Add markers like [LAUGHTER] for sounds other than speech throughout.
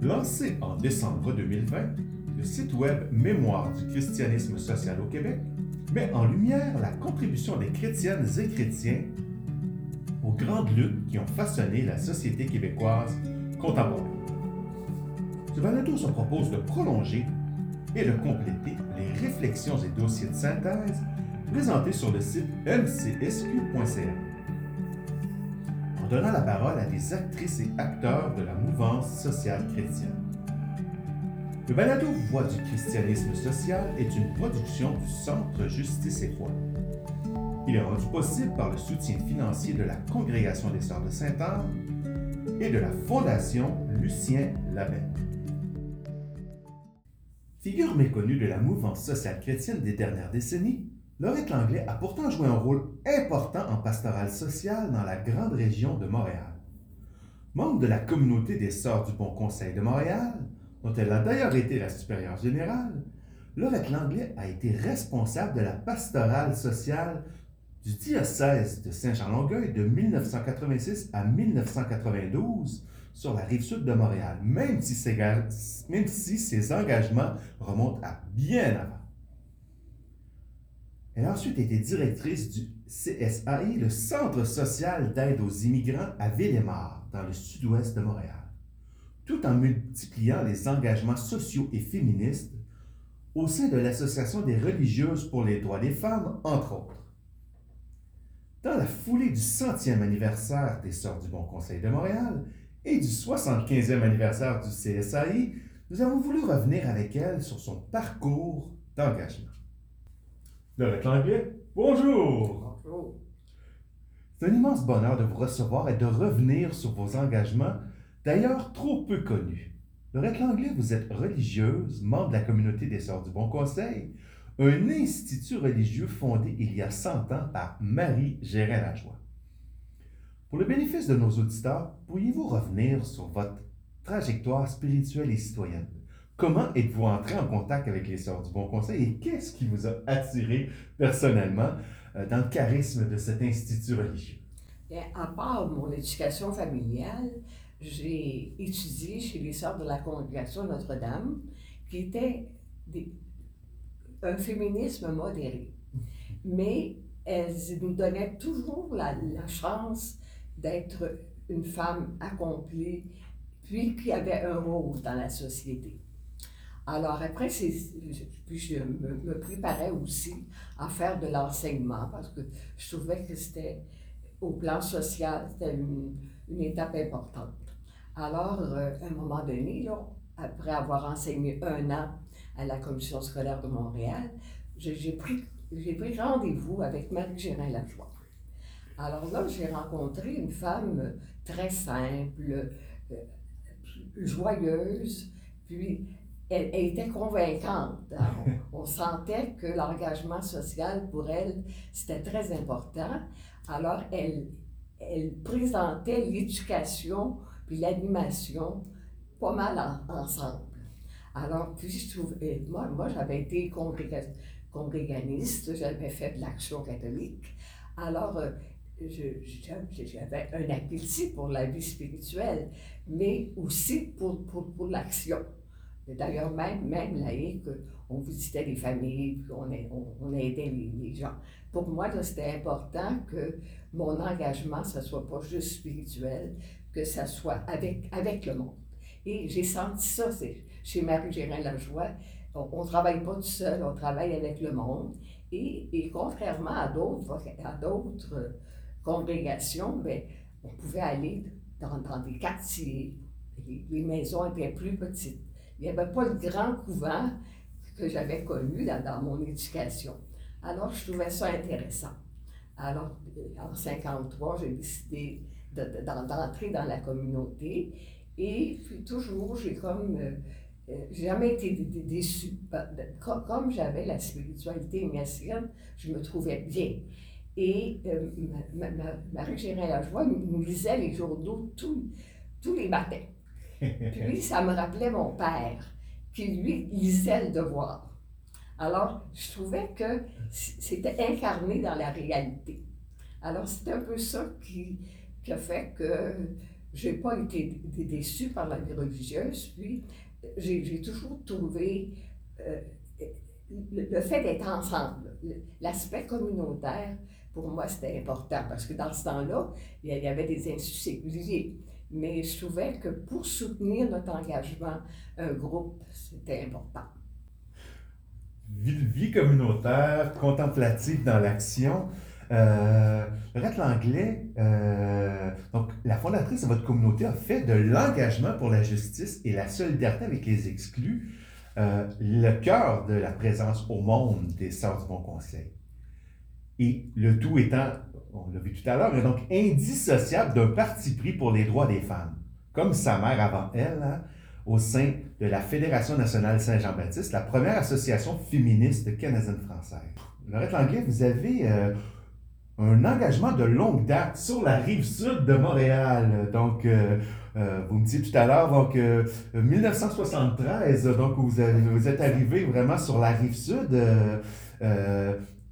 Lancé en décembre 2020, le site web Mémoire du christianisme social au Québec met en lumière la contribution des chrétiennes et chrétiens aux grandes luttes qui ont façonné la société québécoise contemporaine. Ce balado se propose de prolonger et de compléter les réflexions et dossiers de synthèse présentés sur le site mcsq.ca. Donnant la parole à des actrices et acteurs de la mouvance sociale chrétienne. Le balado Voix du christianisme social est une production du Centre Justice et Foi. Il est rendu possible par le soutien financier de la Congrégation des Sœurs de Sainte-Anne et de la Fondation Lucien Labelle. Figure méconnue de la mouvance sociale chrétienne des dernières décennies, Laurette Langlais a pourtant joué un rôle important en pastoral social dans la grande région de Montréal. Membre de la communauté des Sœurs du Bon Conseil de Montréal, dont elle a d'ailleurs été la supérieure générale, Laurette Langlais a été responsable de la pastorale sociale du diocèse de Saint-Jean-Longueuil de 1986 à 1992 sur la rive sud de Montréal, même si ses engagements remontent à bien avant. Elle a ensuite été directrice du CSAI, le Centre social d'aide aux immigrants à Villemar, dans le sud-ouest de Montréal tout en multipliant les engagements sociaux et féministes au sein de l'Association des religieuses pour les droits des femmes, entre autres. Dans la foulée du centième anniversaire des Sœurs du Bon Conseil de Montréal et du 75e anniversaire du CSAI, nous avons voulu revenir avec elle sur son parcours d'engagement. Lorette Langlais, bonjour! Bonjour! C'est un immense bonheur de vous recevoir et de revenir sur vos engagements D'ailleurs, trop peu connue. Lorette Langlais, vous êtes religieuse, membre de la communauté des Sœurs du Bon Conseil, un institut religieux fondé il y a 100 ans par Marie Gérin-Lajoie. Pour le bénéfice de nos auditeurs, pourriez-vous revenir sur votre trajectoire spirituelle et citoyenne? Comment êtes-vous entré en contact avec les Sœurs du Bon Conseil et qu'est-ce qui vous a attiré personnellement euh, dans le charisme de cet institut religieux? Bien, à part mon éducation familiale, j'ai étudié chez les Sœurs de la Congrégation Notre-Dame, qui était un féminisme modéré. Mais elles nous donnaient toujours la, chance d'être une femme accomplie, puis qui avait un rôle dans la société. Alors après, puis je me, préparais aussi à faire de l'enseignement parce que je trouvais que c'était, au plan social, c'était une, étape importante. Alors, euh, à un moment donné, après avoir enseigné un an à la commission scolaire de Montréal, j'ai pris, pris rendez-vous avec Marie Gérin Lajoie. Alors là, j'ai rencontré une femme très simple, euh, joyeuse, puis elle, était convaincante. On, on, sentait que l'engagement social pour elle, c'était très important. Alors, elle, elle présentait l'éducation puis l'animation, pas mal ensemble. Alors, puis je trouve, moi, moi j'avais été congréganiste, j'avais fait de l'action catholique. Alors, euh, j'avais un appétit pour la vie spirituelle, mais aussi pour, pour, pour l'action. D'ailleurs, même, même laïque, on visitait les familles, puis on, on, aidait les, gens. Pour moi, c'était important que mon engagement, ne soit pas juste spirituel, que ça soit avec, avec le monde. Et j'ai senti ça chez Marie Gérin Lajoie. On ne travaille pas tout seul, on travaille avec le monde. Et, et contrairement à d'autres, à d'autres congrégations, ben, on pouvait aller dans, dans des quartiers. Les, maisons étaient plus petites. Il n'y avait pas le grand couvent que j'avais connu dans, dans mon éducation. Alors, je trouvais ça intéressant. Alors, en 1953, j'ai décidé d'entrer dans la communauté. Et puis toujours, j'ai comme euh, euh, jamais été déçue. Comme j'avais la spiritualité messienne, je me trouvais bien. Et euh, Marie Gérin Lajoie nous lisait les journaux tous, tous les matins. Puis [LAUGHS] ça me rappelait mon père, qui lui lisait le devoir. Alors, je trouvais que c'était incarné dans la réalité. Alors, c'était un peu ça qui, qui a fait que j'ai pas été déçue par la vie religieuse, puis j'ai toujours trouvé euh, le, fait d'être ensemble, l'aspect communautaire, pour moi, c'était important parce que dans ce temps-là, il y avait des instituts séculiers. Mais je trouvais que pour soutenir notre engagement, un groupe, c'était important. Vie, communautaire, contemplative dans l'action. Euh, Langlais, euh, donc la fondatrice de votre communauté a fait de l'engagement pour la justice et la solidarité avec les exclus euh, le cœur de la présence au monde des Sœurs du Bon Conseil. Et le tout étant, on l'a vu tout à l'heure, donc indissociable d'un parti pris pour les droits des femmes, comme sa mère avant elle, hein, au sein de la Fédération nationale Saint-Jean-Baptiste, la première association féministe canadienne-française. Lorette Langlais, vous avez euh, un engagement de longue date sur la rive sud de Montréal. Donc, euh, euh, vous me dites tout à l'heure, donc 1973, donc vous, vous, êtes arrivé vraiment sur la rive sud.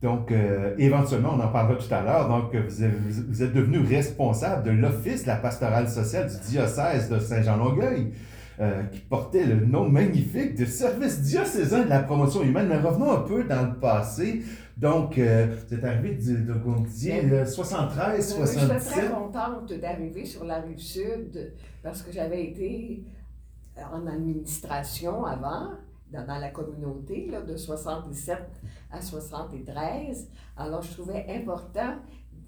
Donc, euh, éventuellement, on en parlera tout à l'heure. Donc, vous, êtes devenu responsable de l'Office de la pastorale sociale du diocèse de Saint-Jean-Longueuil, euh, qui portait le nom magnifique de Service diocésain de la promotion humaine. Mais revenons un peu dans le passé. Donc, euh, vous êtes arrivé, de, on dit, 73, 77. Je suis très contente d'arriver sur la rive sud parce que j'avais été en administration avant dans, la communauté là, de 77 à 73. Alors, je trouvais important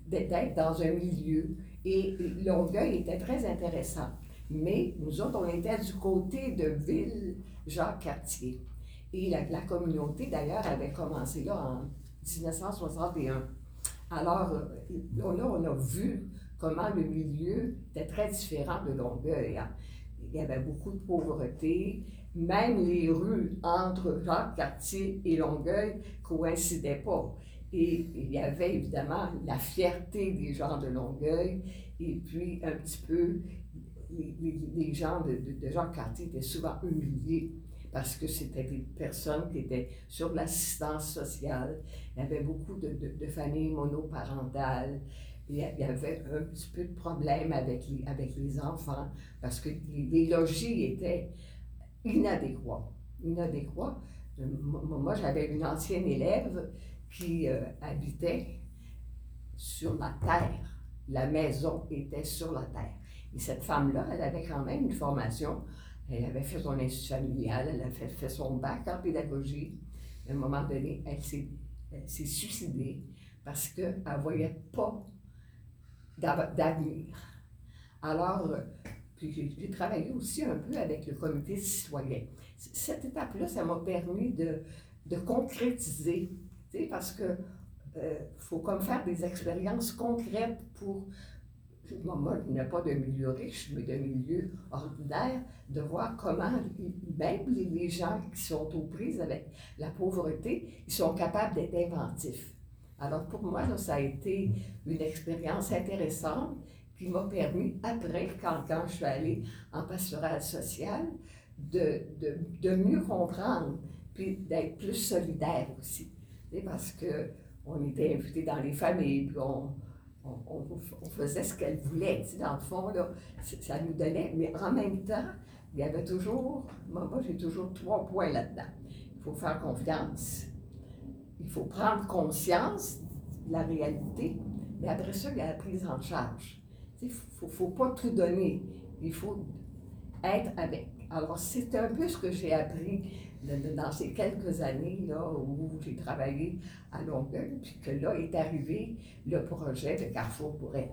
d'être dans un milieu. Et Longueuil était très intéressant. Mais nous autres, on était du côté de Ville-Jacques-Cartier. Et la, communauté, d'ailleurs, avait commencé là en 1961. Alors, euh, là, on a vu comment le milieu était très différent de Longueuil. Hein. Il y avait beaucoup de pauvreté, même les rues entre Jacques-Cartier et Longueuil coïncidaient pas. Et il y avait évidemment la fierté des gens de Longueuil et puis un petit peu les, gens de, de, Jacques-Cartier étaient souvent humiliés parce que c'était des personnes qui étaient sur l'assistance sociale. Il y avait beaucoup de, de familles monoparentales. Il y avait un petit peu de problème avec les enfants parce que les logis étaient inadéquat. Inadéquat. Moi, j'avais une ancienne élève qui euh, habitait sur la terre. La maison était sur la terre. Et cette femme-là, elle avait quand même une formation. Elle avait fait son institut familial, elle avait fait, son bac en pédagogie. À un moment donné, elle s'est, suicidée parce qu'elle ne voyait pas d'avenir. Alors, puis j'ai travaillé aussi un peu avec le comité citoyen. Cette étape-là, ça m'a permis de, de concrétiser, parce que euh, faut comme faire des expériences concrètes pour, moi, je n'ai pas de milieu riche, mais de milieu ordinaire, de voir comment même les, gens qui sont aux prises avec la pauvreté, ils sont capables d'être inventifs. Alors pour moi, ça a été une expérience intéressante qui m'a permis, après, quand, je suis allée en pastoral social, de, de, de mieux comprendre, puis d'être plus solidaire aussi. parce que on était invités dans les familles, puis on, on, on, faisait ce qu'elles voulaient. Dans le fond, là, ça nous donnait. Mais en même temps, il y avait toujours, moi, moi j'ai toujours trois points là-dedans. Il faut faire confiance. Il faut prendre conscience de la réalité. Mais après ça, il y a la prise en charge. Il ne faut, pas tout donner. Il faut être avec. Alors, c'est un peu ce que j'ai appris dans ces quelques années là, où j'ai travaillé à Longueuil, puis que là est arrivé le projet de Carrefour pour elle.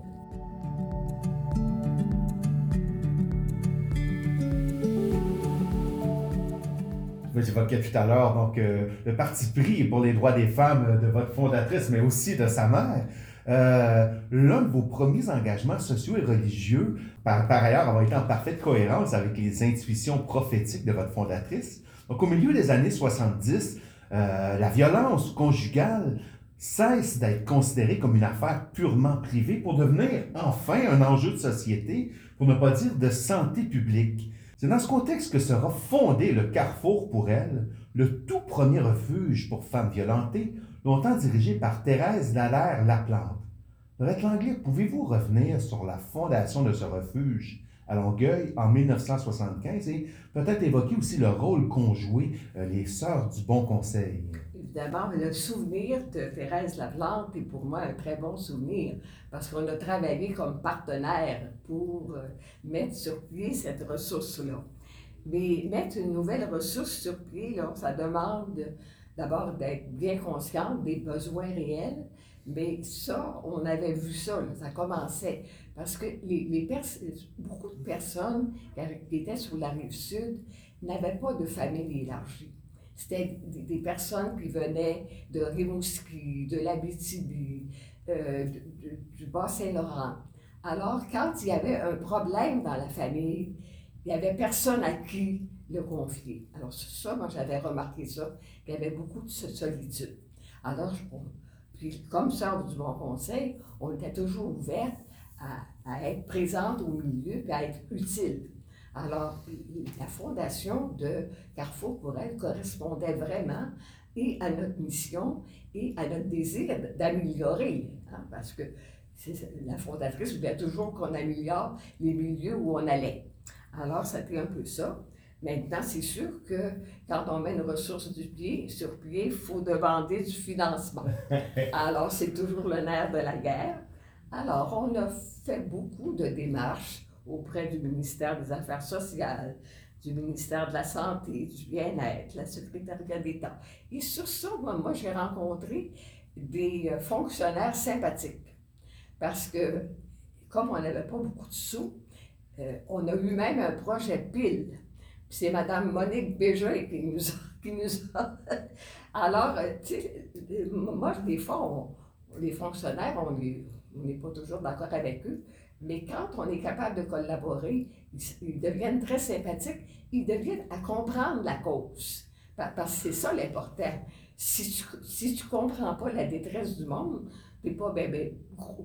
J'évoquais tout à l'heure donc euh, le parti pris pour les droits des femmes de votre fondatrice, mais aussi de sa mère. Euh, l'un de vos premiers engagements sociaux et religieux, par, ailleurs, avoir été en parfaite cohérence avec les intuitions prophétiques de votre fondatrice. Donc, au milieu des années 70, euh, la violence conjugale cesse d'être considérée comme une affaire purement privée pour devenir enfin un enjeu de société, pour ne pas dire de santé publique. C'est dans ce contexte que sera fondé le Carrefour pour elle, le tout premier refuge pour femmes violentées, longtemps dirigé par Thérèse Dallaire Laplante. Lorette Langlais, pouvez-vous revenir sur la fondation de ce refuge à Longueuil en 1975 et peut-être évoquer aussi le rôle qu'ont joué euh, les Sœurs du Bon Conseil? Évidemment, le souvenir de Thérèse Laplante est pour moi un très bon souvenir parce qu'on a travaillé comme partenaire pour euh, mettre sur pied cette ressource-là. Mais mettre une nouvelle ressource sur pied, ça demande d'abord d'être bien consciente des besoins réels, mais ça, on avait vu ça, ça commençait. Parce que les, les beaucoup de personnes qui étaient sur la rive sud n'avaient pas de famille élargie. C'était des, personnes qui venaient de Rimouski, de l'Abitibi, euh, du Bas-Saint-Laurent. Alors, quand il y avait un problème dans la famille, il n'y avait personne à qui le confier. Alors, ça, moi, j'avais remarqué ça, qu'il y avait beaucoup de solitude. Alors, puis, comme sœur du Bon Conseil, on était toujours ouverte à, être présente au milieu et à être utile. Alors, la fondation de Carrefour pour elle correspondait vraiment à notre mission et à notre désir d'améliorer, hein, parce que la fondatrice voulait toujours qu'on améliore les milieux où on allait. Alors, c'était un peu ça. Maintenant, c'est sûr que quand on met une ressource du pied, sur pied, il faut demander du financement. [LAUGHS] Alors, c'est toujours le nerf de la guerre. Alors, on a fait beaucoup de démarches auprès du ministère des Affaires sociales, du ministère de la Santé, du Bien-être, la Secrétariat d'État. Et sur ça, moi, j'ai rencontré des euh, fonctionnaires sympathiques. Parce que, comme on n'avait pas beaucoup de sous, euh, on a eu même un projet pile c'est Mme Monique Bégin qui nous a. [LAUGHS] Qui nous a... Alors, euh, tu sais, moi, des fois, les fonctionnaires, on n'est pas toujours d'accord avec eux, mais quand on est capable de collaborer, ils, deviennent très sympathiques, ils deviennent à comprendre la cause. Parce que c'est ça l'important. Si tu ne si tu comprends pas la détresse du monde, tu n'es pas bien, bien,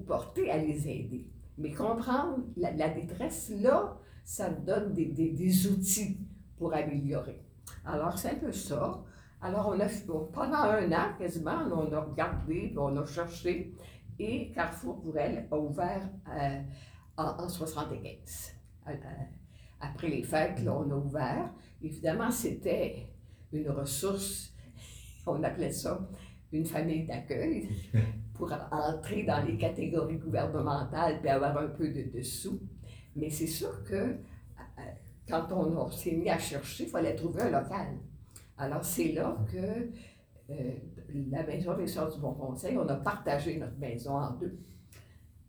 porté à les aider. Mais comprendre la, la détresse, là, ça donne des, des, des outils pour améliorer. Alors, c'est un peu ça. Alors, on a, pendant un an, quasiment, on a regardé, on a cherché, et Carrefour pour elle a ouvert euh, en, 1975. Euh, après les fêtes, là, on a ouvert. Évidemment, c'était une ressource, [LAUGHS] on appelait ça une famille d'accueil, [LAUGHS] pour entrer dans les catégories gouvernementales et avoir un peu de, de sous. Mais c'est sûr que quand on s'est mis à chercher, il fallait trouver un local. Alors, c'est là que euh, la Maison des Sœurs du Bon Conseil, on a partagé notre maison en deux.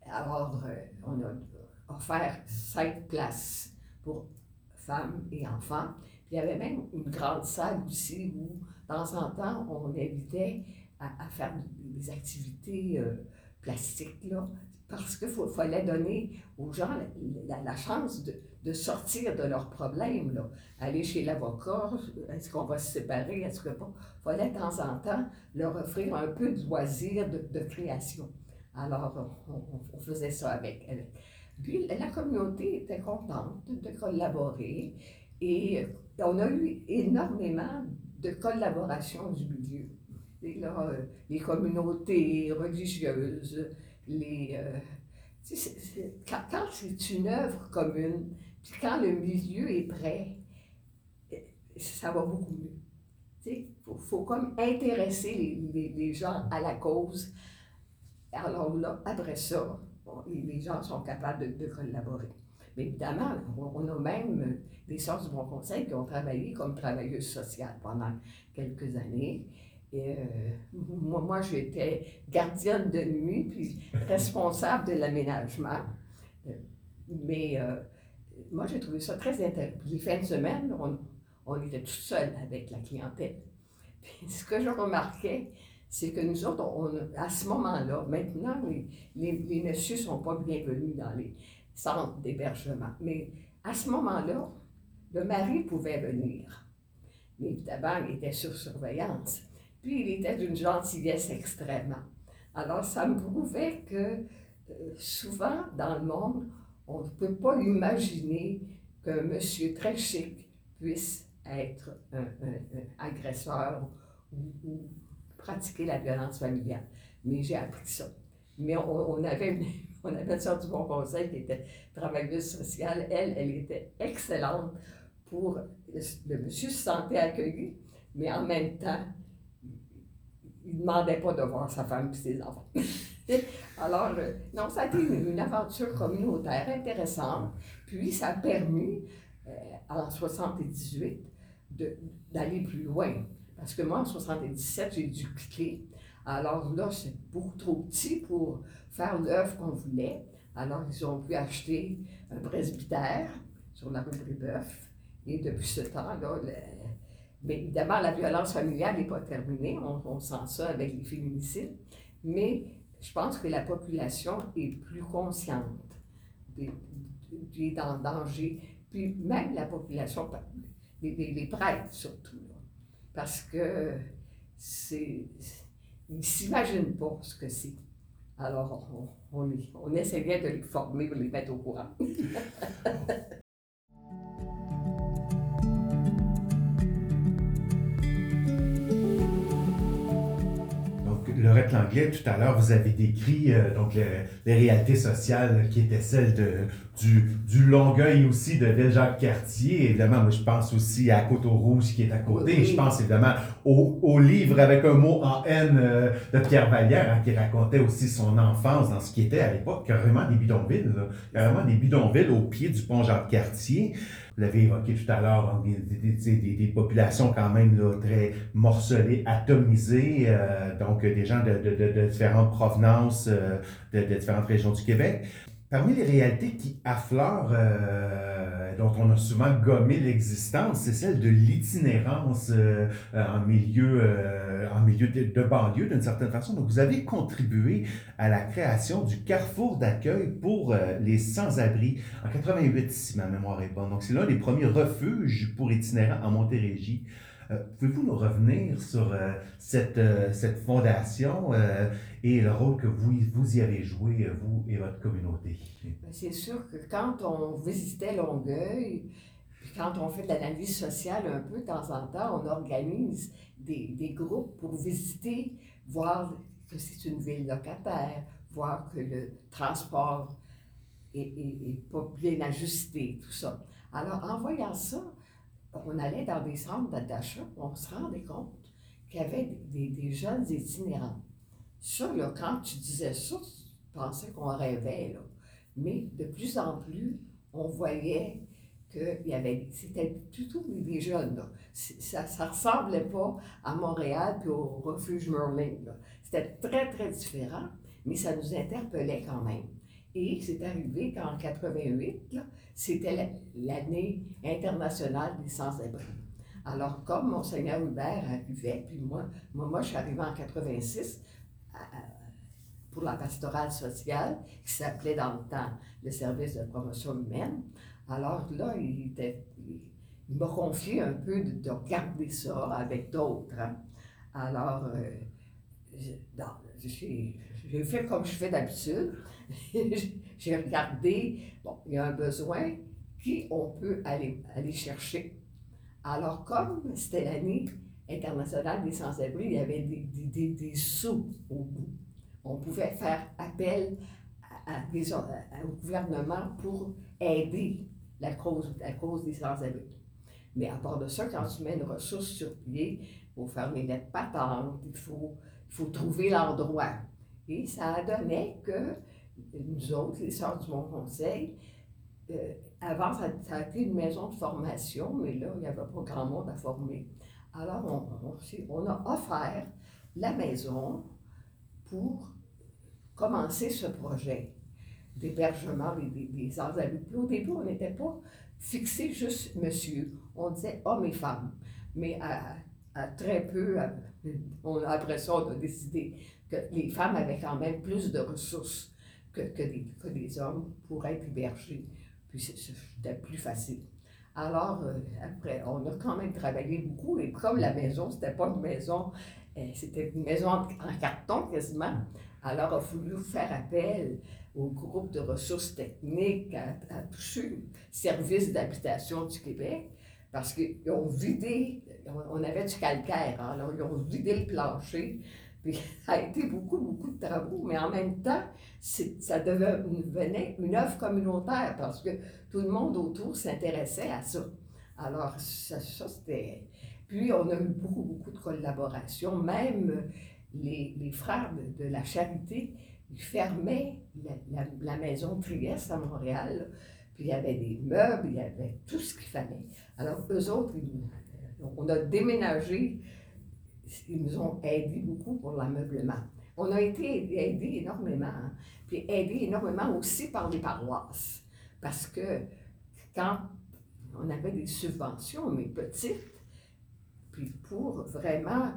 Alors, euh, on a offert cinq places pour femmes et enfants. Puis il y avait même une grande salle aussi où, de temps en temps, on invitait à, faire des activités euh, plastiques, là, parce qu'il fallait donner aux gens la chance de, de sortir de leurs problèmes, là. aller chez l'avocat, est-ce qu'on va se séparer, est-ce que pas? Il fallait de temps en temps leur offrir un peu de loisir de, création. Alors, on, faisait ça avec, elle. Puis, la communauté était contente de collaborer et on a eu énormément de collaboration du milieu. Et là, les communautés religieuses, les... Euh, quand c'est une œuvre commune, quand le milieu est prêt, ça va beaucoup mieux. Il faut, faut, comme intéresser les, les, gens à la cause. Alors là, après ça, les gens sont capables de, collaborer. Mais évidemment, on, a même des sœurs du Bon Conseil qui ont travaillé comme travailleuses sociales pendant quelques années. Et, euh, moi, moi j'étais gardienne de nuit, puis responsable de l'aménagement. Euh, mais euh, moi, j'ai trouvé ça très intéressant. Les fins de semaine, on, on était tout seul avec la clientèle. [LAUGHS] Puis, ce que je remarquais, c'est que nous autres, on, à ce moment-là, maintenant, les, les, messieurs ne sont pas bienvenus dans les centres d'hébergement. Mais à ce moment-là, le mari pouvait venir. Mais évidemment, il était sur surveillance. Puis il était d'une gentillesse extrêmement. Alors ça me prouvait que euh, souvent dans le monde, on ne peut pas imaginer qu'un monsieur très chic puisse être un, agresseur ou, pratiquer la violence familiale. Mais j'ai appris ça. Mais on, avait une, [LAUGHS] on avait une sorte du bon conseil qui était travailleuse sociale. Elle, elle était excellente pour le, monsieur se sentait accueilli, mais en même temps, il ne demandait pas de voir sa femme et ses enfants. [LAUGHS] Alors, euh, non, ça a été une, aventure communautaire intéressante. Puis, ça a permis, euh, en 78, d'aller plus loin. Parce que moi, en 77, j'ai dû cliquer. Alors là, c'est beaucoup trop petit pour faire l'œuvre qu'on voulait. Alors, ils ont pu acheter un presbytère sur la rue Brébeuf. Et depuis ce temps-là, mais évidemment, la violence familiale n'est pas terminée. On, sent ça avec les féminicides. Mais je pense que la population est plus consciente des, danger. Puis même la population, les, prêtres surtout. parce que c'est. Ils ne s'imaginent pas ce que c'est. Alors, on, on, on essayait de les former, de les mettre au courant. [LAUGHS] Lorette Langlais, tout à l'heure, vous avez décrit euh, donc les, réalités sociales qui étaient celles de, du, du Longueuil aussi de Ville-Jacques-Cartier. Évidemment, moi, je pense aussi à Coteau-Rouge qui est à côté. Je pense évidemment au, au, livre avec un mot en haine euh, de Pierre Vallière hein, qui racontait aussi son enfance dans ce qui était à l'époque carrément des bidonvilles. carrément des bidonvilles au pied du pont Jacques-Cartier. Vous l'avez évoqué tout à l'heure, hein, des, populations quand même très morcelées, atomisées, euh, donc des gens de, de, de, différentes provenances, euh, de, différentes régions du Québec. Parmi les réalités qui affleurent, euh, dont on a souvent gommé l'existence, c'est celle de l'itinérance euh, en milieu, euh, en milieu de, banlieue d'une certaine façon. Donc, vous avez contribué à la création du carrefour d'accueil pour les sans-abri en 88, si ma mémoire est bonne. Donc, c'est l'un des premiers refuges pour itinérants en Montérégie. Euh, pouvez-vous nous revenir sur euh, cette, euh, cette fondation et le rôle que vous, vous y avez joué, vous et votre communauté? Ben, c'est sûr que quand on visitait Longueuil, quand on fait de l'analyse sociale un peu de temps en temps, on organise des, des groupes pour visiter, voir que c'est une ville locataire, voir que le transport est, est, pas bien ajusté, tout ça. Alors, en voyant ça, on allait dans des centres d'achat, on se rendait compte qu'il y avait des, jeunes itinérants. Ça, quand tu disais ça, tu pensais qu'on rêvait. Mais de plus en plus, on voyait que c'était plutôt des jeunes. Ça ne ressemblait pas à Montréal puis au refuge Merlin, C'était très, très différent, mais ça nous interpellait quand même. Et c'est arrivé qu'en 88, c'était l'année internationale des sans-abri. Alors, comme Monseigneur Hubert arrivait, puis moi, moi, je suis arrivée en 86 pour la pastorale sociale, qui s'appelait dans le temps le service de promotion humaine. Alors là, il, m'a confié un peu de, regarder ça avec d'autres. Hein. Alors, euh, j'ai fait comme je fais d'habitude. [LAUGHS] J'ai regardé, bon, il y a un besoin, qui on peut aller, aller chercher. Alors, comme c'était l'année internationale des sans-abri, il y avait des, des, des, sous au bout. On pouvait faire appel à, au gouvernement pour aider la cause, la cause des sans-abri. Mais à part de ça, quand tu mets une ressource sur pied, il faut faire les patentes, il faut, il faut trouver l'endroit. Et ça donné que nous autres, les Sœurs du Bon Conseil, euh, avant, ça, a été une maison de formation, mais là, il n'y avait pas grand monde à former. Alors, on, on, a offert la maison pour commencer ce projet d'hébergement des, des, des Au début, on n'était pas fixé juste monsieur. On disait hommes et femmes. Mais à, très peu, on, après ça, on a décidé que les femmes avaient quand même plus de ressources que, que, des, que des hommes pour être hébergés. Puis c'était plus facile. Alors, euh, après, on a quand même travaillé beaucoup. Et comme la maison, c'était pas une maison, euh, c'était une maison en, carton quasiment. Alors, il a fallu faire appel au groupe de ressources techniques, à, à tous les services d'habitation du Québec, parce qu'ils ont vidé, on avait du calcaire, alors ils ont vidé le plancher, Puis [LAUGHS] ça a été beaucoup, beaucoup de travaux, mais en même temps, ça devenait une œuvre communautaire parce que tout le monde autour s'intéressait à ça. Alors, ça, c'était... Puis, on a eu beaucoup, beaucoup de collaborations. Même les, les frères de, la charité, ils fermaient la, la, maison Trieste à Montréal. Puis, il y avait des meubles, il y avait tout ce qu'il fallait. Alors, eux autres, on a déménagé ils nous ont aidés beaucoup pour l'ameublement. On a été aidés énormément, hein. puis aidés énormément aussi par les paroisses, parce que quand on avait des subventions, mais petites, puis pour vraiment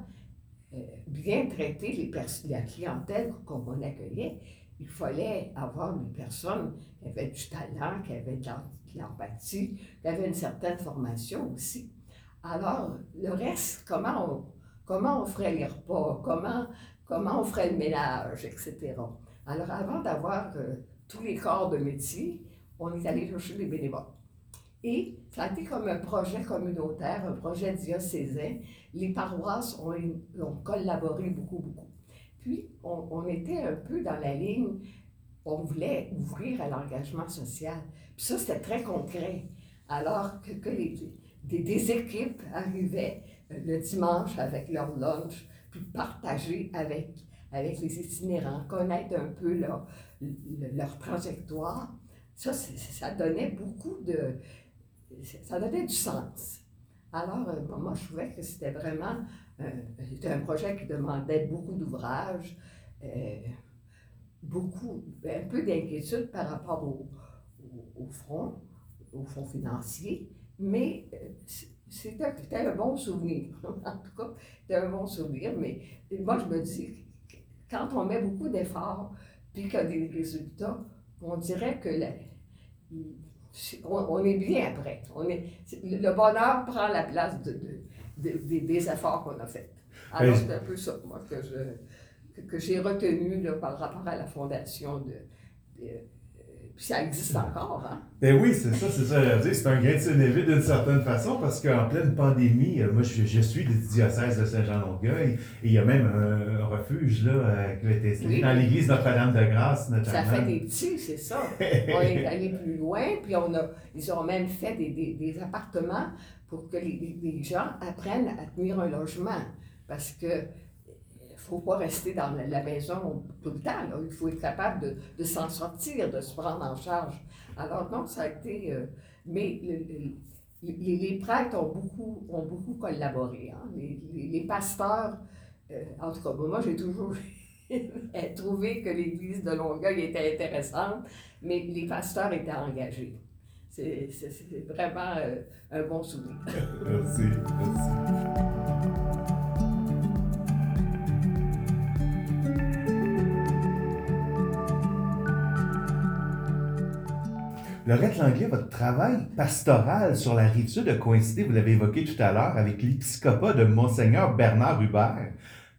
euh, bien traiter les la clientèle qu'on accueillait, il fallait avoir des personnes qui avaient du talent, qui avaient de l'empathie, qui avaient une certaine formation aussi. Alors, le reste, comment on, comment on ferait les repas, comment, comment on ferait le ménage, etc. Alors, avant d'avoir euh, tous les corps de métier, on est allé chercher les bénévoles. Et ça a été comme un projet communautaire, un projet diocésain. Les paroisses ont, ont collaboré beaucoup, beaucoup. Puis, on, était un peu dans la ligne, on voulait ouvrir à l'engagement social. Puis ça, c'était très concret. Alors que, que les, des équipes arrivaient le dimanche avec leur lunch, puis partager avec, avec les itinérants, connaître un peu leur, leur trajectoire. Ça, ça donnait beaucoup de... ça donnait du sens. Alors, euh, moi, je trouvais que c'était vraiment c'était un projet qui demandait beaucoup d'ouvrages, euh, beaucoup, un peu d'inquiétude par rapport au, au, front, au fonds financier, mais c'était un bon souvenir. [LAUGHS] en tout cas, c'était un bon souvenir. Mais moi, je me dis, quand on met beaucoup d'efforts, puis qu'il y a des résultats, on dirait que on, est bien après. On est, le bonheur prend la place de, des efforts qu'on a faits. Alors, c'est un peu ça, moi, que, que, j'ai retenu par rapport à la fondation de puis ça existe encore, hein? Ben oui, c'est ça, c'est ça. C'est un grain de Sénévé d'une certaine façon parce qu'en pleine pandémie, euh, moi je, je, suis du diocèse de Saint-Jean-Longueuil et il y a même un, refuge là, qui a été installé dans l'église Notre-Dame-de-Grâce notamment. Ça fait des petits, c'est ça. on est allé plus loin, puis on a, ils ont même fait des, des, des appartements pour que les, les gens apprennent à tenir un logement. Parce que faut pas rester dans la maison tout le temps. Il faut être capable de, de s'en sortir, de se prendre en charge. Alors, non, ça a été. Euh, mais les, les, prêtres ont beaucoup, ont beaucoup collaboré. Hein. Les, les, pasteurs, euh, en tout cas, moi, j'ai toujours [LAUGHS] trouvé que l'église de Longueuil était intéressante, mais les pasteurs étaient engagés. C'est vraiment euh, un bon souvenir. [LAUGHS] merci, merci. Laurette Langlais, votre travail pastoral sur la rive sud a coïncidé, vous l'avez évoqué tout à l'heure, avec l'épiscopat de Monseigneur Bernard Hubert,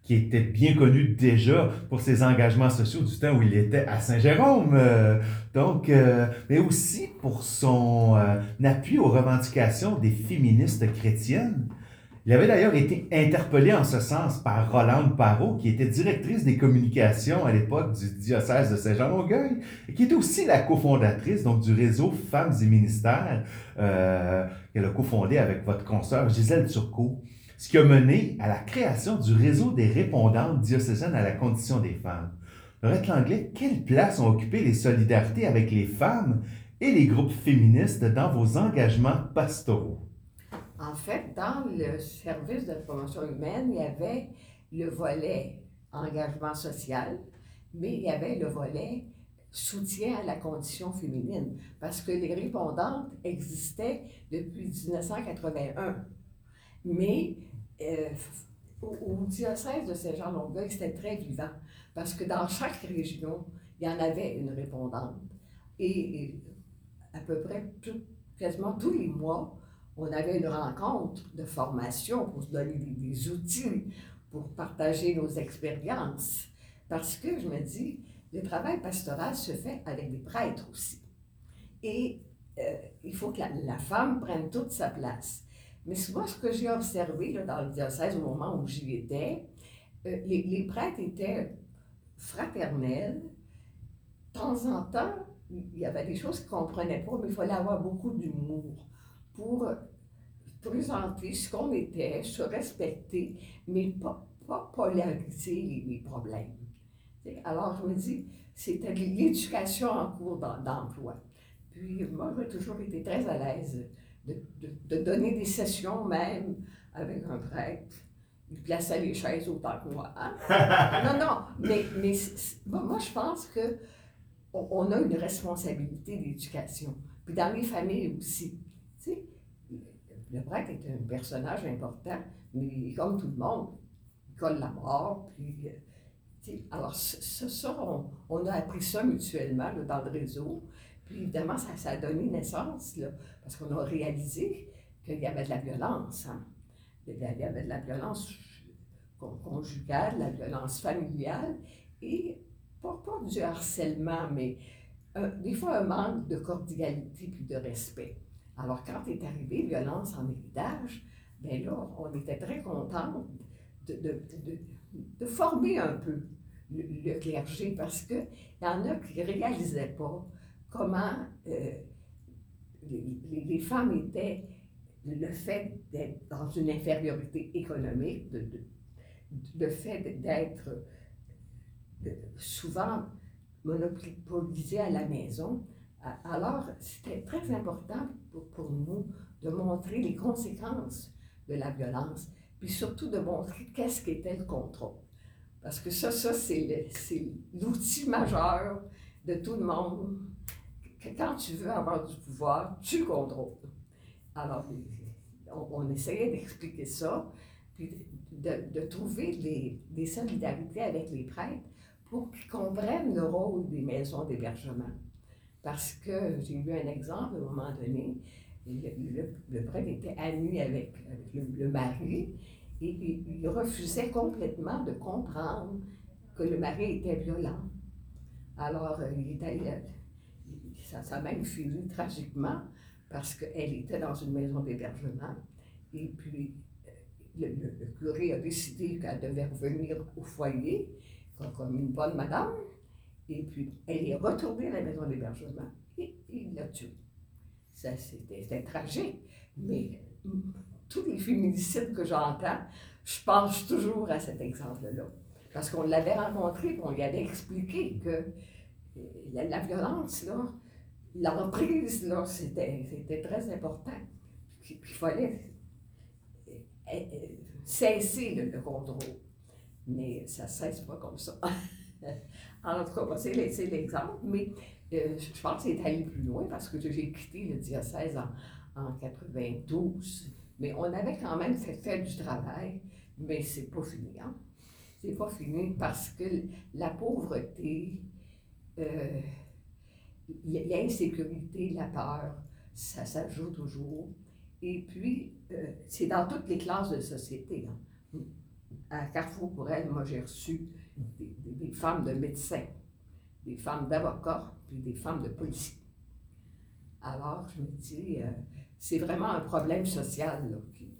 qui était bien connu déjà pour ses engagements sociaux du temps où il était à Saint-Jérôme. Euh, donc, euh, mais aussi pour son euh, appui aux revendications des féministes chrétiennes. Il avait d'ailleurs été interpellé en ce sens par Rolande Parot, qui était directrice des communications à l'époque du diocèse de Saint-Jean-Longueuil, et qui était aussi la cofondatrice donc, du réseau Femmes et Ministères, euh, qu'elle a cofondé avec votre consoeur Gisèle Turcot, ce qui a mené à la création du réseau des répondantes diocésaines à la condition des femmes. Lorette Langlais, quelle place ont occupé les solidarités avec les femmes et les groupes féministes dans vos engagements pastoraux? En fait, dans le service de promotion humaine, il y avait le volet engagement social, mais il y avait le volet soutien à la condition féminine, parce que les répondantes existaient depuis 1981. Mais euh, au, diocèse de Saint-Jean-Longueuil, c'était très vivant, parce que dans chaque région, il y en avait une répondante. Et, à peu près quasiment tous les mois, on avait une rencontre de formation pour se donner des, outils, pour partager nos expériences. Parce que je me dis, le travail pastoral se fait avec des prêtres aussi. Et euh, il faut que la, femme prenne toute sa place. Mais moi, ce que j'ai observé là, dans le diocèse au moment où j'y étais, euh, les, les prêtres étaient fraternels. De temps en temps, il y avait des choses qu'ils ne comprenaient pas, mais il fallait avoir beaucoup d'humour pour présenter ce qu'on était, se respecter, mais pas, pas polariser les, les problèmes. T'sais, Alors, je me dis, c'était l'éducation en cours d'em- d'emploi. Puis, moi, j'ai toujours été très à l'aise de, de- de donner des sessions même avec un prêtre. Il plaçait les chaises autant que moi. hein. non, non, mais, moi, je pense que on, on a une responsabilité d'éducation. Puis dans les familles aussi. Le prêtre est un personnage important, mais comme tout le monde, il colle la mort. Puis, euh, alors, ça, ça, on, a appris ça mutuellement dans le réseau. Puis évidemment, ça, a donné naissance, là, parce qu'on a réalisé qu'il y avait de la violence. hein. Il y avait de la violence con- conjugale, de la violence familiale, et pas, pas du harcèlement, mais euh, des fois un manque de cordialité puis de respect. Alors, quand est arrivé violence en héritage, bien là, on était très contents de, former un peu le, le clergé parce qu'il y en a qui ne réalisaient pas comment euh, les, femmes étaient, le fait d'être dans une infériorité économique, le fait d'être euh, souvent monopolisées à la maison. Alors, c'était très important pour, pour nous de montrer les conséquences de la violence, puis surtout de montrer qu'est-ce qu'était le contrôle. Parce que ça, ça c'est l'outil majeur de tout le monde. Quand tu veux avoir du pouvoir, tu le contrôles. Alors, on, on essayait d'expliquer ça, puis de, de trouver des, des solidarités avec les prêtres pour qu'ils comprennent le rôle des maisons d'hébergement. Parce que j'ai eu un exemple à un moment donné, le, le- le prêtre était ami avec, avec le, mari et il, refusait complètement de comprendre que le mari était violent. Alors, euh, il allé, euh, il- ça, ça a même tragiquement parce qu'elle était dans une maison d'hébergement et puis euh, le, le- curé a décidé qu'elle devait revenir au foyer comme une bonne madame. Et puis, elle est retournée à la maison d'hébergement et il l'a tuée. Ça, c'était tragique. Mais tous les féminicides que j'entends, je pense toujours à cet exemple-là. Parce qu'on l'avait rencontré, puis on lui avait expliqué que euh, la, violence, là, l'emprise, là, c'était très important. Puis puis il fallait euh, euh, cesser le, le contrôle. Mais ça ne cesse pas comme ça. [LAUGHS] en tout cas, c'est l'e- c'est l'exemple, mais euh, je pense que c'est allé plus loin parce que j'ai quitté le diocèse en, en 92. Mais on avait quand même fait, du travail, mais c'est pas fini. Hein? C'est pas fini parce que la pauvreté, euh, l'insécurité, la peur, ça, ça joue toujours. Et puis, euh, c'est dans toutes les classes de société. hein. À Carrefour pour elle, moi, j'ai reçu des, femmes de médecins, des femmes d'avocats, puis des femmes de policiers. Alors, je me dis, euh, c'est vraiment un problème social. Qui-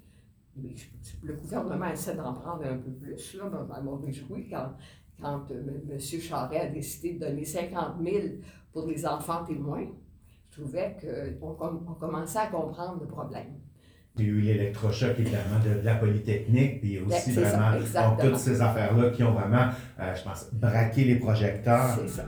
le gouvernement essaie d'en prendre un peu plus. Là, m'a réjoui quand, quand euh, M. Charest a décidé de donner 50 000 pour les enfants témoins. Je trouvais qu'on on commençait à comprendre le problème. Il y a eu l'électrochoc, évidemment, de, de la Polytechnique, puis aussi Ben, ça, vraiment, donc, toutes ces affaires-là qui ont vraiment, euh, je pense, braqué les projecteurs. C'est ça.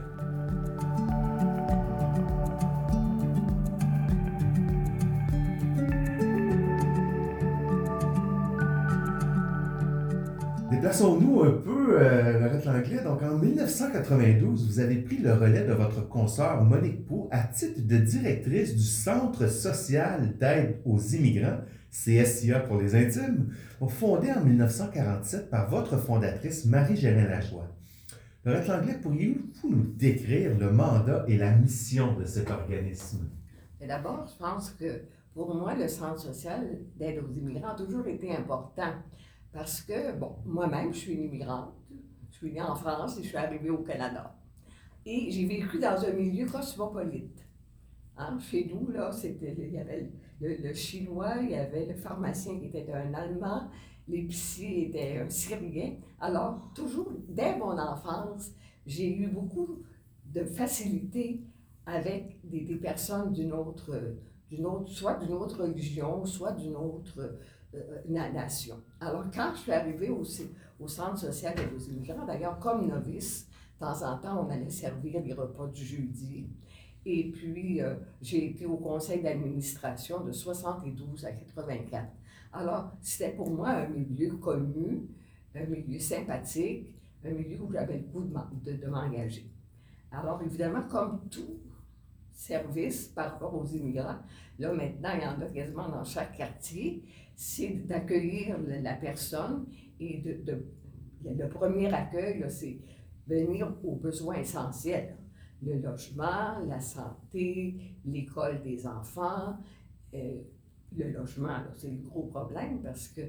1992, vous avez pris le relais de votre consoeur Monique Pau à titre de directrice du Centre social d'aide aux immigrants, CSIA pour les intimes, fondé en 1947 par votre fondatrice Marie-Gérine Lajoie. Lorette Langlais, pourriez-vous nous décrire le mandat et la mission de cet organisme? D'abord, je pense que pour moi, le centre social d'aide aux immigrants a toujours été important. Parce que, bon, moi-même, je suis une immigrante. Je suis née en France et je suis arrivée au Canada. Et j'ai vécu dans un milieu cosmopolite. Hein, Chez nous, là, il y avait le, le chinois, il y avait le pharmacien qui était un Allemand, l'épicier était un Syrien. Alors, toujours, dès mon enfance, j'ai eu beaucoup de facilité avec des, des personnes d'une autre, d'une autre, soit d'une autre religion, soit d'une autre euh, nation. Alors, quand je suis arrivée au, au Centre social des aux immigrants, d'ailleurs, comme novice, de temps en temps, on allait servir les repas du jeudi. Et puis, euh, j'ai été au conseil d'administration de 72 à 84. Alors, c'était pour moi un milieu connu, un milieu sympathique, un milieu où j'avais le goût de, de m'engager. Alors, évidemment, comme tout service par rapport aux immigrants, là, maintenant, il y en a quasiment dans chaque quartier, c'est d'accueillir la personne et de, le premier accueil, c'est venir aux besoins essentiels. Le logement, la santé, l'école des enfants. Euh, le logement, c'est le gros problème parce que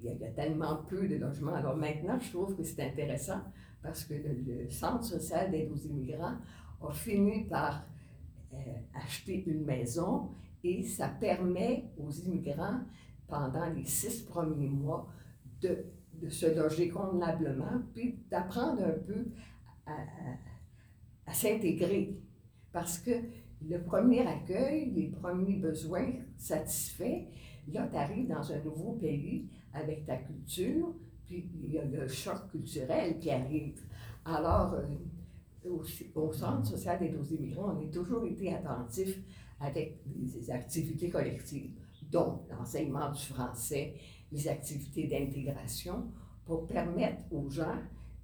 il y, a tellement peu de logements. Alors maintenant, je trouve que c'est intéressant parce que le, Centre social d'aide aux immigrants a fini par euh, acheter une maison et ça permet aux immigrants, pendant les six premiers mois, de, de se loger convenablement, puis d'apprendre un peu à, à s'intégrer. Parce que le premier accueil, les premiers besoins satisfaits, là, tu arrives dans un nouveau pays avec ta culture, puis il y a le choc culturel qui arrive. Alors, euh, au, Centre social d'aide aux immigrants, on a toujours été attentif avec des activités collectives, dont l'enseignement du français, les activités d'intégration, pour permettre aux gens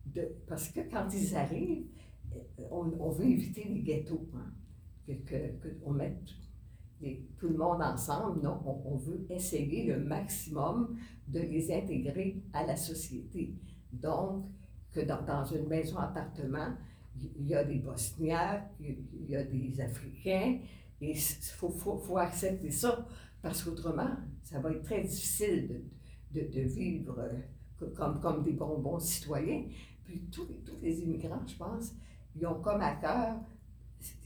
de... Parce que quand ils arrivent, euh, on, veut éviter les ghettos, hein, qu'on que, mette tout le monde ensemble. Non, on, veut essayer le maximum de les intégrer à la société. Donc, que dans, une maison-appartement, il y a des Bosniaques, il y a des Africains, et il faut, faut, accepter ça, parce qu'autrement, ça va être très difficile de, de, de vivre euh, comme, comme des bonbons citoyens. Puis tous, tous les immigrants, je pense, ils ont comme à cœur,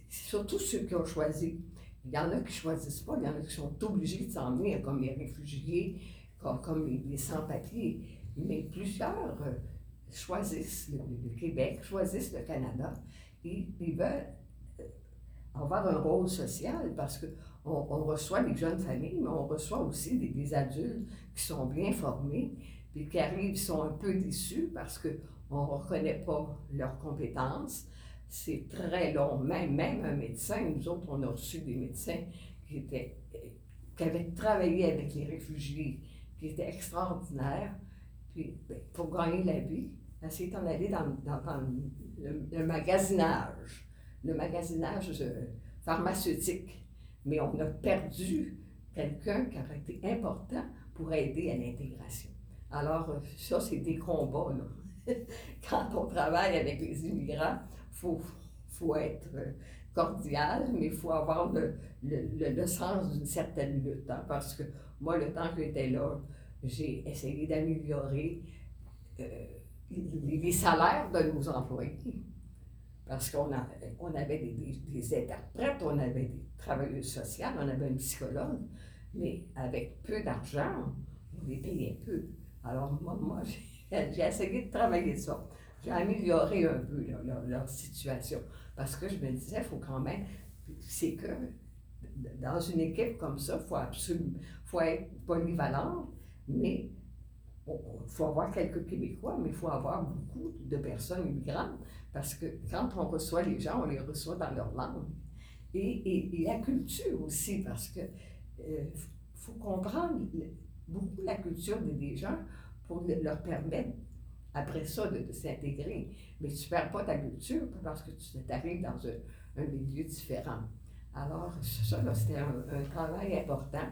surtout ceux qui ont choisi. Il y en a qui ne choisissent pas, il y en a qui sont obligés de s'en venir, comme les réfugiés, comme, les, sans-papiers. Mais plusieurs euh, choisissent le, Québec, choisissent le Canada, et ils veulent euh, avoir un rôle social parce qu'on on reçoit des jeunes familles, mais on reçoit aussi des, adultes qui sont bien formés, puis qui arrivent, sont un peu déçus parce qu'on ne reconnaît pas leurs compétences c'est très long. Même, même un médecin, nous autres, on a reçu des médecins qui, étaient, qui avaient travaillé avec les réfugiés, qui étaient extraordinaires. Puis, ben, pour gagner la vie, c'est d'en aller dans, dans, le, magasinage, le magasinage euh, pharmaceutique. Mais on a perdu quelqu'un qui aurait été important pour aider à l'intégration. Alors, euh, ça, c'est des combats. Là. [LAUGHS] Quand on travaille avec les immigrants, faut, faut être euh, cordial, mais il faut avoir le, le, le, sens d'une certaine lutte. Hein, parce que moi, le temps que j'étais là, j'ai essayé d'améliorer euh, les, salaires de nos employés. Parce qu'on on avait des, des, interprètes, on avait des travailleuses sociales, on avait un psychologue, mais avec peu d'argent, on les payait peu. Alors moi, moi [LAUGHS] j'ai essayé de travailler ça j'ai amélioré un peu leur, situation. Parce que je me disais, il faut quand même, c'est que dans une équipe comme ça, il faut absolument, faut être polyvalent, mais il faut avoir quelques Québécois, mais il faut avoir beaucoup de personnes immigrantes, parce que quand on reçoit les gens, on les reçoit dans leur langue. Et, et, la culture aussi, parce que euh, faut comprendre beaucoup la culture des gens pour leur permettre après ça de, s'intégrer. Mais tu ne perds pas ta culture parce que tu arrives dans un, milieu différent. Alors, ça, c'était un, travail important.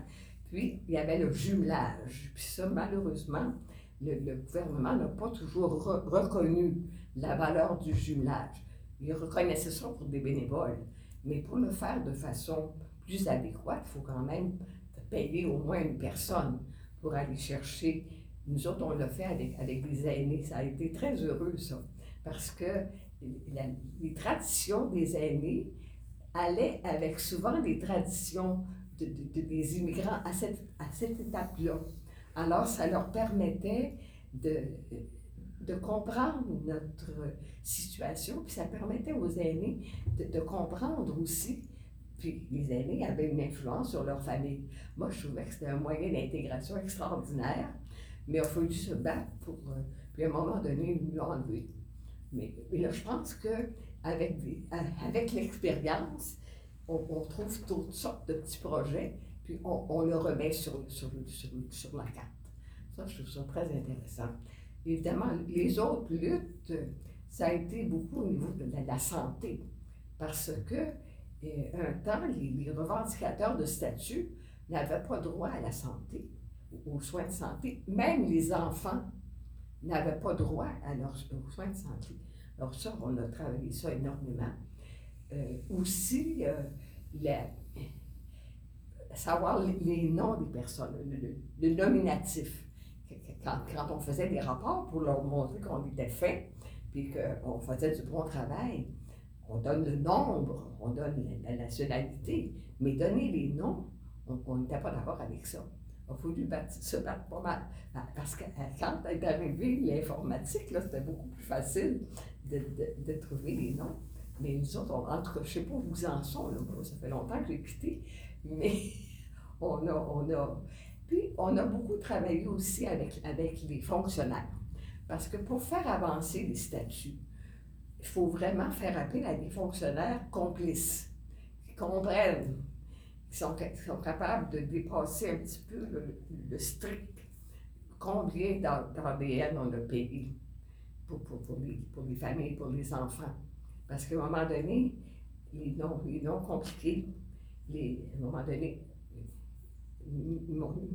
Puis, il y avait le jumelage. Puis ça, malheureusement, le, gouvernement n'a pas toujours reconnu la valeur du jumelage. Il reconnaissait ça pour des bénévoles. Mais pour le faire de façon plus adéquate, il faut quand même payer au moins une personne pour aller chercher nous autres, on l'a fait avec, avec des aînés. Ça a été très heureux, ça. Parce que les traditions des aînés allaient avec souvent les traditions de, des immigrants à cette, à cette étape-là. Alors, ça leur permettait de, de comprendre notre situation, puis ça permettait aux aînés de, comprendre aussi puis les aînés avaient une influence sur leur famille. Moi, je trouvais que c'était un moyen d'intégration extraordinaire, mais il a fallu se battre pour. euh, puis à un moment donné, ils l'ont enlevé. Mais, là, je pense qu'avec avec l'expérience, on, on trouve toutes sortes de petits projets, puis on, on le remet sur, sur, sur, sur la carte. Ça, je trouve ça très intéressant. Évidemment, les autres luttes, ça a été beaucoup au niveau de la, la santé, parce que et un temps, les, les revendicateurs de statut n'avaient pas droit à la santé, aux soins de santé. Même les enfants n'avaient pas droit à leurs, aux soins de santé. Alors ça, on a travaillé ça énormément. Euh, aussi, euh, la- savoir les, noms des personnes, le, le- nominatif. Quand, quand on faisait des rapports pour leur montrer qu'on était fait, puis qu'on faisait du bon travail, on donne le nombre, on donne la, nationalité, mais donner les noms, on n'était pas d'accord avec ça. Il a fallu se battre pas mal. Parce que euh, quand est arrivé l'informatique, c'était beaucoup plus facile de, de- de trouver les noms. Mais nous autres, on, en tout cas, je ne sais pas où vous en sont, là, ça fait longtemps que j'ai quitté, mais [LAUGHS] on a, on a. Puis, on a beaucoup travaillé aussi avec, avec les fonctionnaires. Parce que pour faire avancer les statuts, il faut vraiment faire appel à des fonctionnaires complices, qui comprennent, qui sont, qui sont capables de dépasser un petit peu le, strict. Combien d'A- d'ADN on a payé pour, pour, pour, les, pour les familles, pour les enfants. Parce qu'à un moment donné, les noms, les noms compliqués, les, à un moment donné, ils, ils m'ont- ils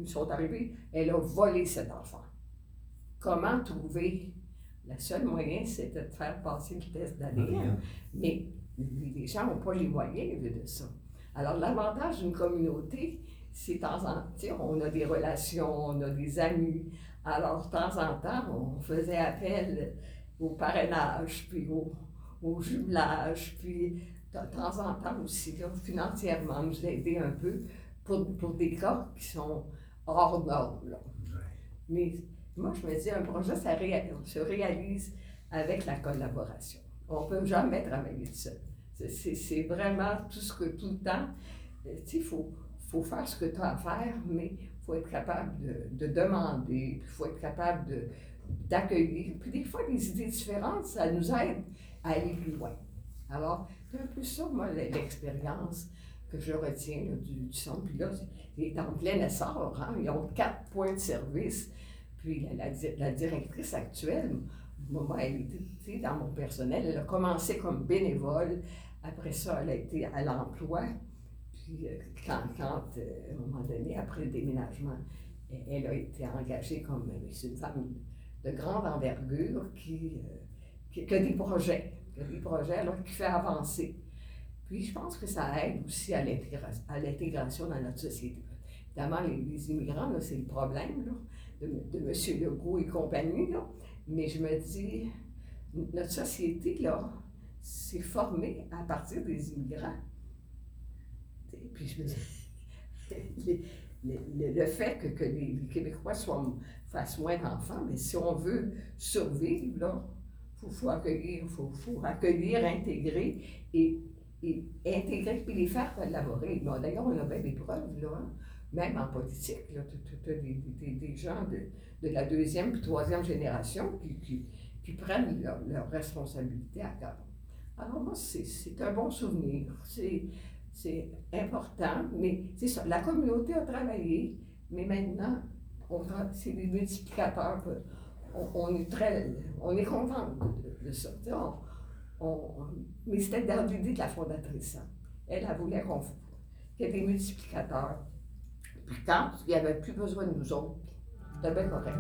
sont arrivés, elle a volé cet enfant. Comment trouver? Le seul moyen, c'était de faire passer le test d'ADN. Mais les gens n'ont pas les moyens de ça. Alors, l'avantage d'une communauté, c'est de temps en temps, on a des relations, on a des amis. Alors, de temps en temps, on faisait appel au parrainage, puis au, au jumelage, puis de temps en temps aussi, là, financièrement, nous aider un peu pour, pour des cas qui sont hors normes. là. Mais moi, je me dis, un projet, ça se réalise avec la collaboration. On ne peut jamais travailler seul. C'est- vraiment tout ce que, tout le temps, euh, il faut, faut faire ce que tu as à faire, mais il faut être capable de, de demander, il faut être capable de- d'accueillir. Puis des fois, des idées différentes, ça nous aide à aller plus loin. Alors, c'est un peu ça, moi, l'expérience que je retiens du, du centre. Puis là, il est en plein essor. Hein? Ils ont quatre points de service. Puis la, la di- la directrice actuelle, moi, elle était dans mon personnel, elle a commencé comme bénévole. Après ça, elle a été à l'emploi. Puis euh, quand, quand euh, à un moment donné, après le déménagement, elle, a été engagée comme euh, c'est une femme de grande envergure qui, qui, qui a des projets, qui a des projets alors, qui fait avancer. Puis je pense que ça aide aussi à l'intégra- à l'intégration dans notre société. Évidemment, les, immigrants, c'est le problème de, de M. Legault et compagnie. Mais je me dis, notre société, là, c'est formé à partir des immigrants. Et puis je me dis, [LAUGHS] le, fait que, les, Québécois soient, fassent moins d'enfants, mais si on veut survivre, il faut, faut accueillir, faut, faut accueillir, intégrer et, et intégrer puis les faire collaborer. Bon, D'ailleurs, on a bien des preuves, là, hein. même en politique, là, des, des- des gens de, de la deuxième puis troisième génération qui, qui, qui prennent leurs leur responsabilités à cœur. Alors moi, c'est un bon souvenir. C'est important, mais c'est ça. La communauté a travaillé, mais maintenant, c'est des multiplicateurs. On, on est très, on est content de, de ça. On- mais c'était dans l'idée de la fondatrice. hein. Elle, elle voulait qu'on qu'il y ait des multiplicateurs. Puis quand il n'y avait plus besoin de nous autres, c'était bien correct.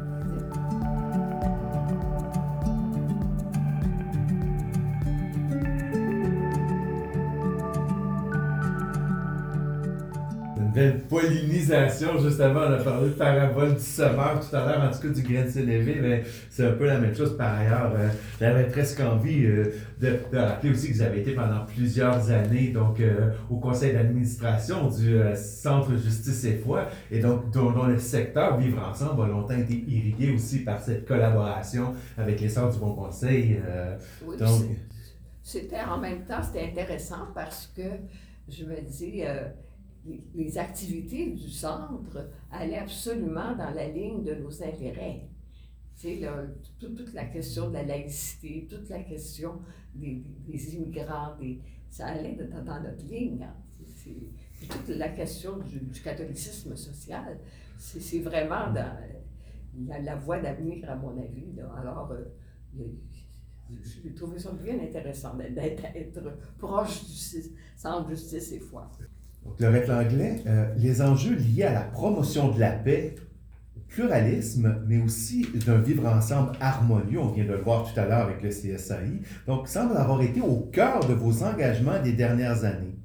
Une belle pollinisation, justement. On a parlé de parabole du semeur tout à l'heure, en tout cas du grain de s'élever, mais c'est un peu la même chose par ailleurs. Euh, j'avais presque envie euh, de, rappeler aussi que vous avez été pendant plusieurs années donc, euh, au conseil d'administration du Centre Justice et Foi, et donc dont, le secteur Vivre Ensemble a longtemps été irrigué aussi par cette collaboration avec les Centres du Bon Conseil. oui, c'était en même temps, c'était intéressant parce que je me dis, les, activités du centre allaient absolument dans la ligne de nos intérêts. Tu sais, toute, la question de la laïcité, toute la question des, immigrants, ça allait dans, notre ligne. Hein. toute la question du, catholicisme social, c'est vraiment dans la, voie d'avenir, à mon avis. Alors, euh, j'ai trouvé ça bien intéressant d'être proche du centre justice et foi. Donc, Lorette Langlais, euh, les enjeux liés à la promotion de la paix, pluralisme, mais aussi d'un vivre ensemble harmonieux, on vient de le voir tout à l'heure avec le CSAI, donc semblent avoir été au cœur de vos engagements des dernières années,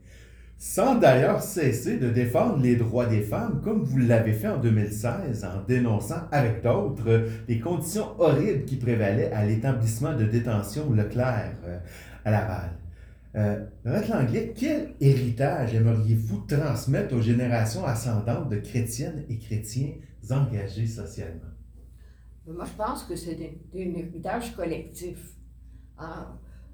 sans d'ailleurs cesser de défendre les droits des femmes comme vous l'avez fait en 2016 en dénonçant avec d'autres les conditions horribles qui prévalaient à l'établissement de détention Leclerc euh, à Laval. Euh, Langlais, quel héritage aimeriez-vous transmettre aux générations ascendantes de chrétiennes et chrétiens engagés socialement? Moi, je pense que c'est un héritage collectif.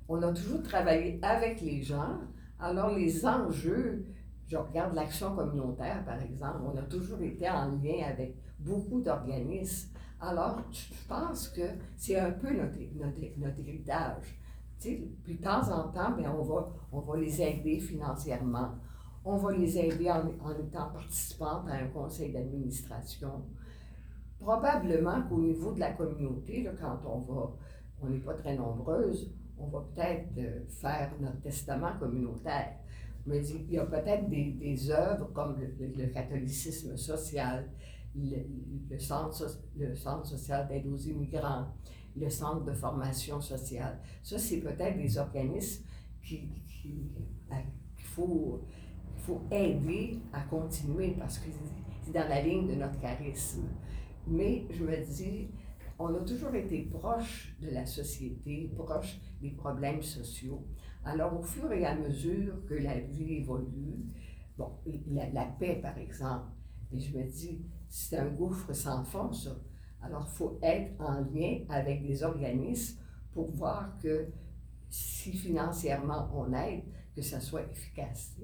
On a toujours travaillé avec les gens. Alors, les enjeux, je regarde l'action communautaire, par exemple, on a toujours été en lien avec beaucoup d'organismes. Alors, je pense que c'est un peu notre, notre héritage. Puis de temps en temps, bien, on, va, on va les aider financièrement. On va les aider en, étant participante à un conseil d'administration. Probablement qu'au niveau de la communauté, là, quand on va, on n'est pas très nombreuses, on va peut-être euh, faire notre testament communautaire. Mais il y a peut-être des, des œuvres comme le, catholicisme social, le, centre, le centre social d'aide aux immigrants, le centre de formation sociale. Ça, c'est peut-être des organismes qu'il qui, faut, faut aider à continuer parce que c'est dans la ligne de notre charisme. Mais je me dis, on a toujours été proche de la société, proche des problèmes sociaux. Alors, au fur et à mesure que la vie évolue, bon, la, la paix, par exemple, et je me dis, c'est un gouffre sans fond, ça. Alors, il faut être en lien avec des organismes pour voir que si financièrement on aide, que ça soit efficace.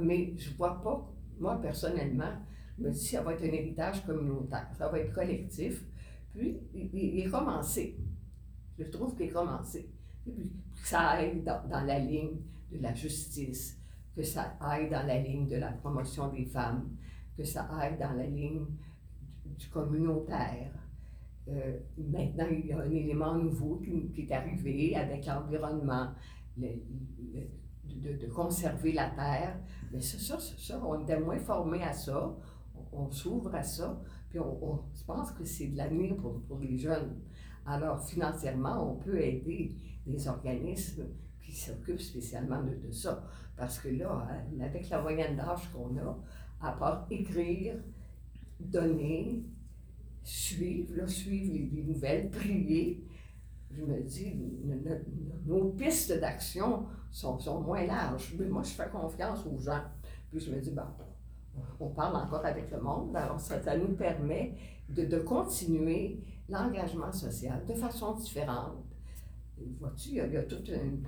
Mais je ne vois pas, moi personnellement, je me dis ça va être un héritage communautaire, ça va être collectif. Puis, il, est commencé. Je trouve qu'il est commencé. puis, que ça aille dans, dans, la ligne de la justice, que ça aille dans la ligne de la promotion des femmes, que ça aille dans la ligne du communautaire. Euh, maintenant, il y a un élément nouveau qui, est arrivé avec l'environnement, de, conserver la terre. Mais ça, ça, on était moins formé à ça. On, s'ouvre à ça. Puis on, je pense que c'est de l'avenir pour, pour les jeunes. Alors, financièrement, on peut aider des organismes qui s'occupent spécialement de, de, ça. Parce que là, avec la moyenne d'âge qu'on a, à part écrire, donner, suivre, suivre les, nouvelles, prier. Je me dis, nos pistes d'action sont, sont, moins larges. Mais moi, je fais confiance aux gens. Puis je me dis, ben, on parle encore avec le monde, alors ça, ça nous permet de, de continuer l'engagement social de façon différente. Vois-tu, il, y a toute une,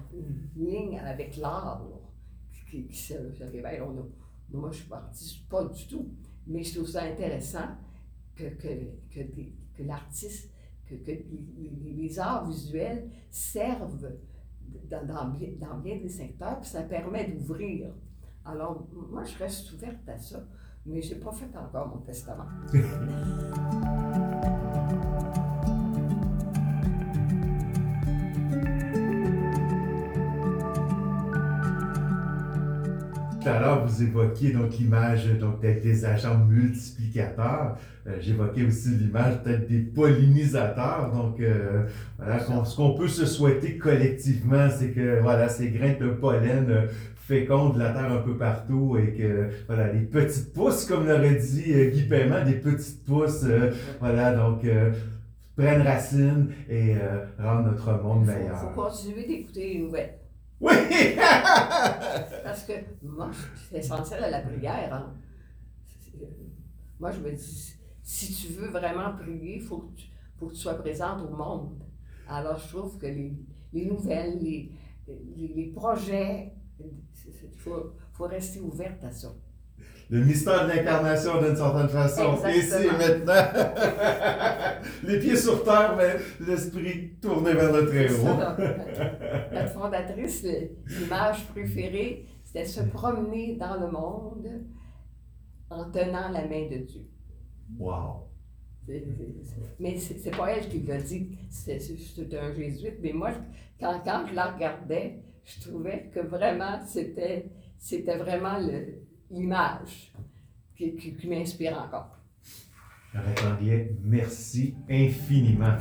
ligne avec l'art qui, qui, se, révèle. On moi, je suis partie, pas du tout, mais je trouve ça intéressant que, que, que, l'artiste, que, que les, arts visuels servent dans, dans, dans bien des secteurs, puis ça permet d'ouvrir. Alors, moi, je reste ouverte à ça, mais je n'ai pas fait encore mon testament. [LAUGHS] Tout à l'heure, vous évoquiez donc l'image donc des agents multiplicateurs. Euh, j'évoquais aussi l'image peut-être des pollinisateurs. Donc, euh, voilà, ce qu'on peut se souhaiter collectivement, c'est que voilà, ces grains de pollen euh, féconde la terre un peu partout et que, voilà, les petites pousses, comme l'aurait dit euh, Guy Paiement, des petites pousses, euh, voilà, donc, euh, prennent racine et euh, rendent notre monde Il meilleur. faut, faut continuer d'écouter les nouvelles. Oui! Parce que moi, c'est essentiel à la prière. hein. Moi, je me dis, si tu veux vraiment prier, il faut, que tu- que tu sois présente au monde. Alors, je trouve que les, les nouvelles, les, les, les projets, il faut, faut rester ouverte à ça. Le mystère de l'incarnation d'une certaine façon. Ici et maintenant. [LAUGHS] Les pieds sur terre, mais l'esprit tourné vers le très haut. Notre fondatrice, l'image préférée, c'était se promener dans le monde en tenant la main de Dieu. Wow. Mais c'est pas elle qui l'a dit, c'est un jésuite. Mais moi, quand, quand je la regardais, je trouvais que vraiment, c'était c'était vraiment le- l'image qui, qui- m'inspire encore. Anglais, merci infiniment.